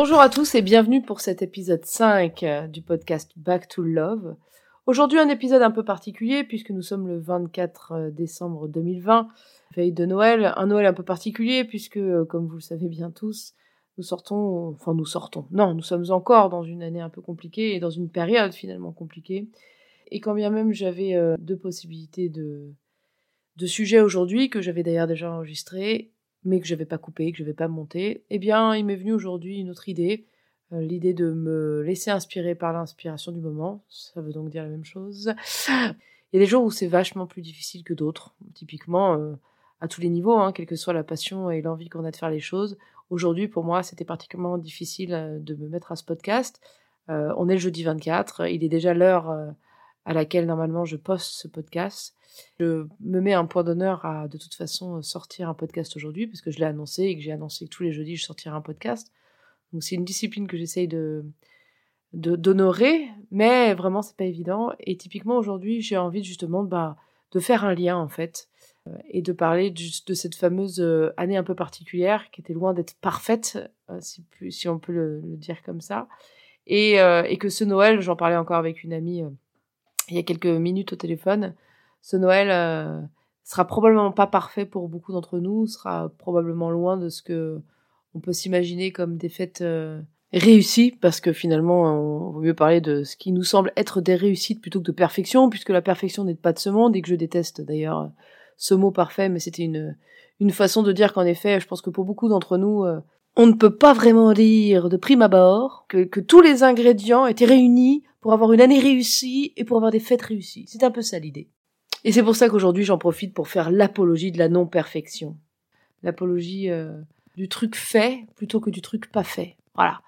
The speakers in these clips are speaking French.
Bonjour à tous et bienvenue pour cet épisode 5 euh, du podcast Back to Love. Aujourd'hui un épisode un peu particulier puisque nous sommes le 24 euh, décembre 2020, veille de Noël. Un Noël un peu particulier puisque, euh, comme vous le savez bien tous, nous sortons, enfin nous sortons, non, nous sommes encore dans une année un peu compliquée et dans une période finalement compliquée. Et quand bien même j'avais deux possibilités de, de sujets aujourd'hui que j'avais d'ailleurs déjà enregistrés, mais que je n'avais pas coupé, que je n'avais pas monté, eh bien, il m'est venu aujourd'hui une autre idée, euh, l'idée de me laisser inspirer par l'inspiration du moment. Ça veut donc dire la même chose. Il y a des jours où c'est vachement plus difficile que d'autres, typiquement euh, à tous les niveaux, hein, quelle que soit la passion et l'envie qu'on a de faire les choses. Aujourd'hui, pour moi, c'était particulièrement difficile euh, de me mettre à ce podcast. on est le jeudi 24, il est déjà l'heure à laquelle normalement je poste ce podcast. Je me mets un point d'honneur à de toute façon sortir un podcast aujourd'hui parce que je l'ai annoncé et que j'ai annoncé que tous les jeudis je sortirai un podcast. Donc c'est une discipline que j'essaye de d'honorer, mais vraiment c'est pas évident. Et typiquement aujourd'hui j'ai envie justement bah, de faire un lien en fait euh, et de parler de, cette fameuse euh, année un peu particulière qui était loin d'être parfaite, euh, si, on peut le, dire comme ça. Et que ce Noël, j'en parlais encore avec une amie il y a quelques minutes au téléphone, ce Noël euh, sera probablement pas parfait pour beaucoup d'entre nous, sera probablement loin de ce que on peut s'imaginer comme des fêtes euh, réussies, parce que finalement, on vaut mieux parler de ce qui nous semble être des réussites plutôt que de perfection, puisque la perfection n'est pas de ce monde et que je déteste d'ailleurs ce mot parfait, mais c'était une une façon de dire qu'en effet, je pense que pour beaucoup d'entre nous, euh, on ne peut pas vraiment dire de prime abord que, tous les ingrédients étaient réunis pour avoir une année réussie et pour avoir des fêtes réussies. C'est un peu ça l'idée. Et c'est pour ça qu'aujourd'hui j'en profite pour faire l'apologie de la non-perfection. L'apologie euh, du truc fait plutôt que du truc pas fait. Voilà.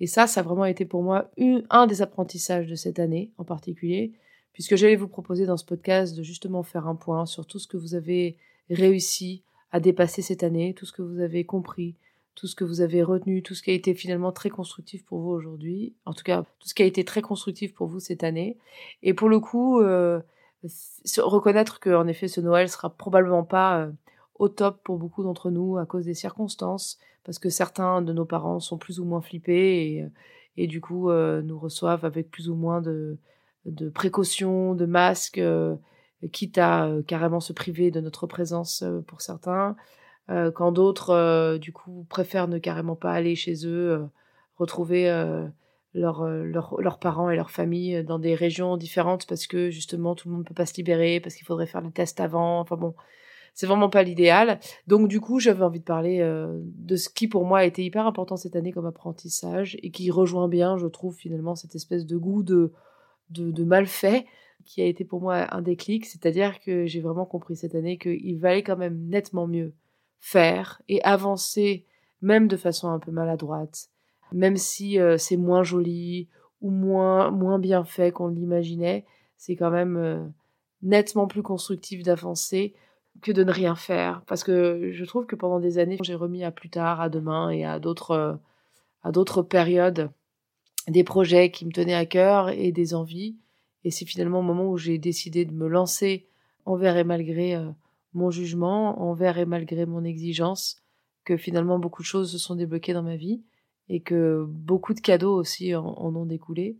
Et ça, ça a vraiment été pour moi un des apprentissages de cette année en particulier, puisque j'allais vous proposer dans ce podcast de justement faire un point sur tout ce que vous avez réussi à dépasser cette année, tout ce que vous avez compris, tout ce que vous avez retenu, tout ce qui a été finalement très constructif pour vous aujourd'hui, en tout cas tout ce qui a été très constructif pour vous cette année. Et pour le coup, euh, reconnaître que en effet ce Noël sera probablement pas euh, au top pour beaucoup d'entre nous à cause des circonstances, parce que certains de nos parents sont plus ou moins flippés et, et du coup euh, nous reçoivent avec plus ou moins de, de précautions, de masques, quitte à carrément se priver de notre présence pour certains. Euh, quand d'autres, euh, du coup, préfèrent ne carrément pas aller chez eux, euh, retrouver leurs leur, parents et leurs familles dans des régions différentes parce que justement tout le monde ne peut pas se libérer, parce qu'il faudrait faire les tests avant. Enfin bon, c'est vraiment pas l'idéal. Donc du coup, j'avais envie de parler de ce qui pour moi a été hyper important cette année comme apprentissage et qui rejoint bien, je trouve finalement, cette espèce de goût de, de, de mal fait qui a été pour moi un déclic. C'est-à-dire que j'ai vraiment compris cette année qu'il valait quand même nettement mieux faire et avancer même de façon un peu maladroite, même si euh, c'est moins joli ou moins, moins bien fait qu'on l'imaginait, c'est quand même euh, nettement plus constructif d'avancer que de ne rien faire. Parce que je trouve que pendant des années, j'ai remis à plus tard, à demain et à d'autres, euh, à d'autres périodes des projets qui me tenaient à cœur et des envies. Et c'est finalement au moment où j'ai décidé de me lancer envers et malgré mon jugement envers et malgré mon exigence, que finalement beaucoup de choses se sont débloquées dans ma vie et que beaucoup de cadeaux aussi en, ont découlé.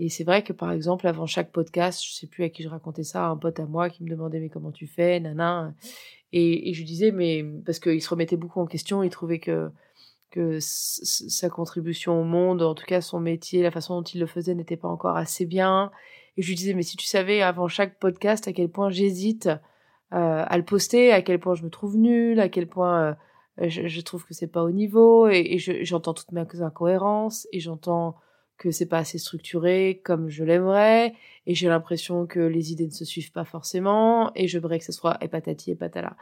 Et c'est vrai que par exemple, avant chaque podcast, je sais plus à qui je racontais ça, un pote à moi qui me demandait mais comment tu fais, nana. Et, et je lui disais mais parce qu'il se remettait beaucoup en question, il trouvait que que sa contribution au monde, en tout cas son métier, la façon dont il le faisait n'était pas encore assez bien. Et je lui disais mais si tu savais avant chaque podcast à quel point j'hésite à le poster, à quel point je me trouve nulle, à quel point euh, je, trouve que c'est pas au niveau, et, j'entends toutes mes incohérences, et j'entends que c'est pas assez structuré comme je l'aimerais, et j'ai l'impression que les idées ne se suivent pas forcément, et je voudrais que ce soit et patati et patala.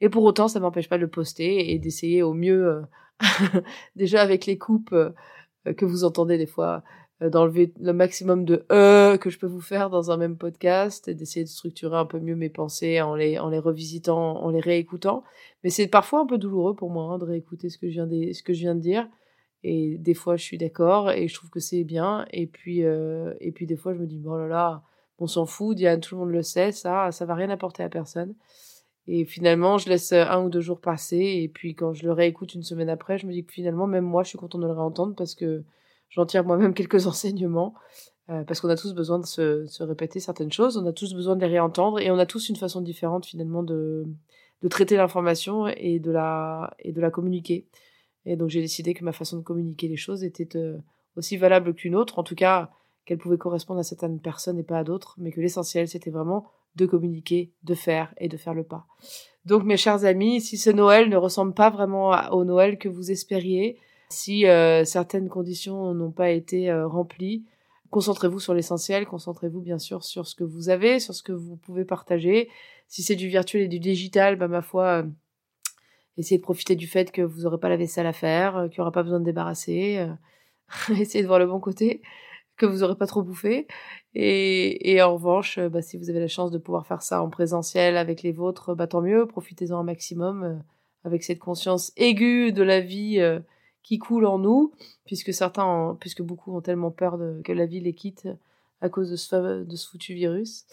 Et pour autant, ça m'empêche pas de le poster et d'essayer au mieux, euh, déjà avec les coupes que vous entendez des fois euh, d'enlever le maximum de euh que je peux vous faire dans un même podcast et d'essayer de structurer un peu mieux mes pensées en les, en les revisitant, en les réécoutant. Mais c'est parfois un peu douloureux pour moi hein, de réécouter ce que je viens de, ce que je viens de dire. Et des fois, je suis d'accord et je trouve que c'est bien. Et puis, euh, et puis des fois, je me dis, bon là là, on s'en fout, tout le monde le sait, ça, ça va rien apporter à personne. Et finalement, je laisse un ou deux jours passer. Et puis, quand je le réécoute une semaine après, je me dis que finalement, même moi, je suis contente de le réentendre parce que j'en tire moi-même quelques enseignements. Euh, parce qu'on a tous besoin de se, répéter certaines choses, on a tous besoin de les réentendre et on a tous une façon différente finalement de, traiter l'information et de la et de la communiquer. Et donc j'ai décidé que ma façon de communiquer les choses était euh, aussi valable qu'une autre, en tout cas qu'elle pouvait correspondre à certaines personnes et pas à d'autres, mais que l'essentiel c'était vraiment de communiquer, de faire et de faire le pas. Donc mes chers amis, si ce Noël ne ressemble pas vraiment au Noël que vous espériez, si euh, certaines conditions n'ont pas été euh, remplies, concentrez-vous sur l'essentiel, concentrez-vous bien sûr sur ce que vous avez, sur ce que vous pouvez partager. Si c'est du virtuel et du digital, bah ma foi, euh, essayez de profiter du fait que vous n'aurez pas la vaisselle à faire, qu'il n'y aura pas besoin de débarrasser. essayez de voir le bon côté que vous aurez pas trop bouffé. Et, et en revanche, bah, si vous avez la chance de pouvoir faire ça en présentiel avec les vôtres, bah, tant mieux, profitez-en un maximum euh, avec cette conscience aiguë de la vie euh, qui coule en nous, puisque certains, puisque beaucoup ont tellement peur de, que la vie les quitte à cause de ce, de ce foutu virus.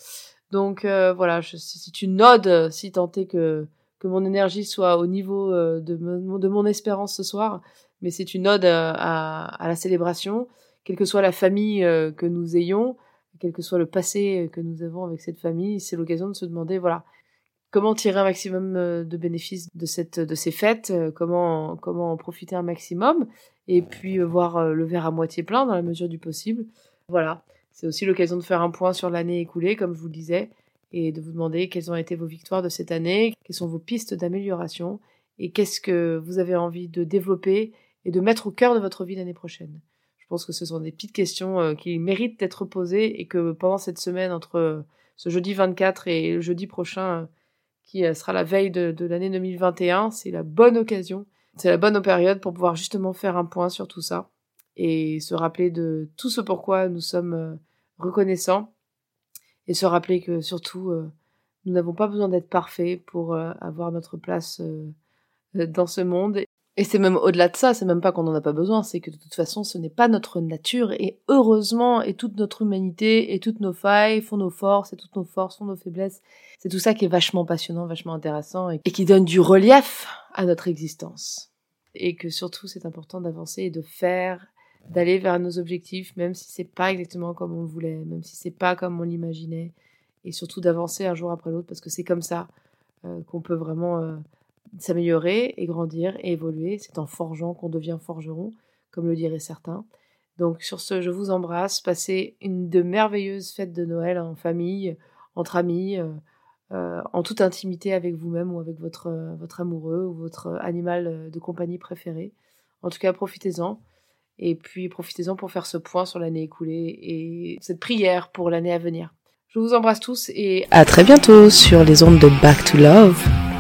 Donc euh, voilà, c'est une ode, si tant est que, que mon énergie soit au niveau de, mon, de mon espérance ce soir, mais c'est une ode à, à la célébration quelle que soit la famille euh, que nous ayons, quel que soit le passé que nous avons avec cette famille, c'est l'occasion de se demander, voilà, comment tirer un maximum euh, de bénéfices de cette de ces fêtes, euh, comment comment en profiter un maximum, et puis voir le verre à moitié plein dans la mesure du possible. Voilà, c'est aussi l'occasion de faire un point sur l'année écoulée, comme je vous le disais, et de vous demander quelles ont été vos victoires de cette année, quelles sont vos pistes d'amélioration, et qu'est-ce que vous avez envie de développer et de mettre au cœur de votre vie l'année prochaine. Je pense que ce sont des petites questions euh, qui méritent d'être posées et que pendant cette semaine entre euh, ce jeudi 24 et le jeudi prochain, euh, qui sera la veille de, l'année 2021, c'est la bonne occasion, c'est la bonne période pour pouvoir justement faire un point sur tout ça et se rappeler de tout ce pourquoi nous sommes reconnaissants et se rappeler que surtout nous n'avons pas besoin d'être parfaits pour avoir notre place dans ce monde et c'est même au-delà de ça, c'est même pas qu'on n'en a pas besoin, c'est que de toute façon, ce n'est pas notre nature, et heureusement, et toute notre humanité, et toutes nos failles font nos forces, et toutes nos forces font nos faiblesses. C'est tout ça qui est vachement passionnant, vachement intéressant, et, qui donne du relief à notre existence. Et que surtout, c'est important d'avancer et de faire, d'aller vers nos objectifs, même si c'est pas exactement comme on voulait, même si c'est pas comme on l'imaginait, et surtout d'avancer un jour après l'autre, parce que c'est comme ça euh, qu'on peut vraiment... Euh, s'améliorer et grandir et évoluer. C'est en forgeant qu'on devient forgeron, comme le diraient certains. Donc sur ce, je vous embrasse. Passez une de merveilleuses fêtes de Noël en famille, entre amis, euh, euh, en toute intimité avec vous-même ou avec votre, euh, votre amoureux ou votre animal de compagnie préféré. En tout cas, profitez-en. Et puis profitez-en pour faire ce point sur l'année écoulée et cette prière pour l'année à venir. Je vous embrasse tous et à très bientôt sur les ondes de Back to Love.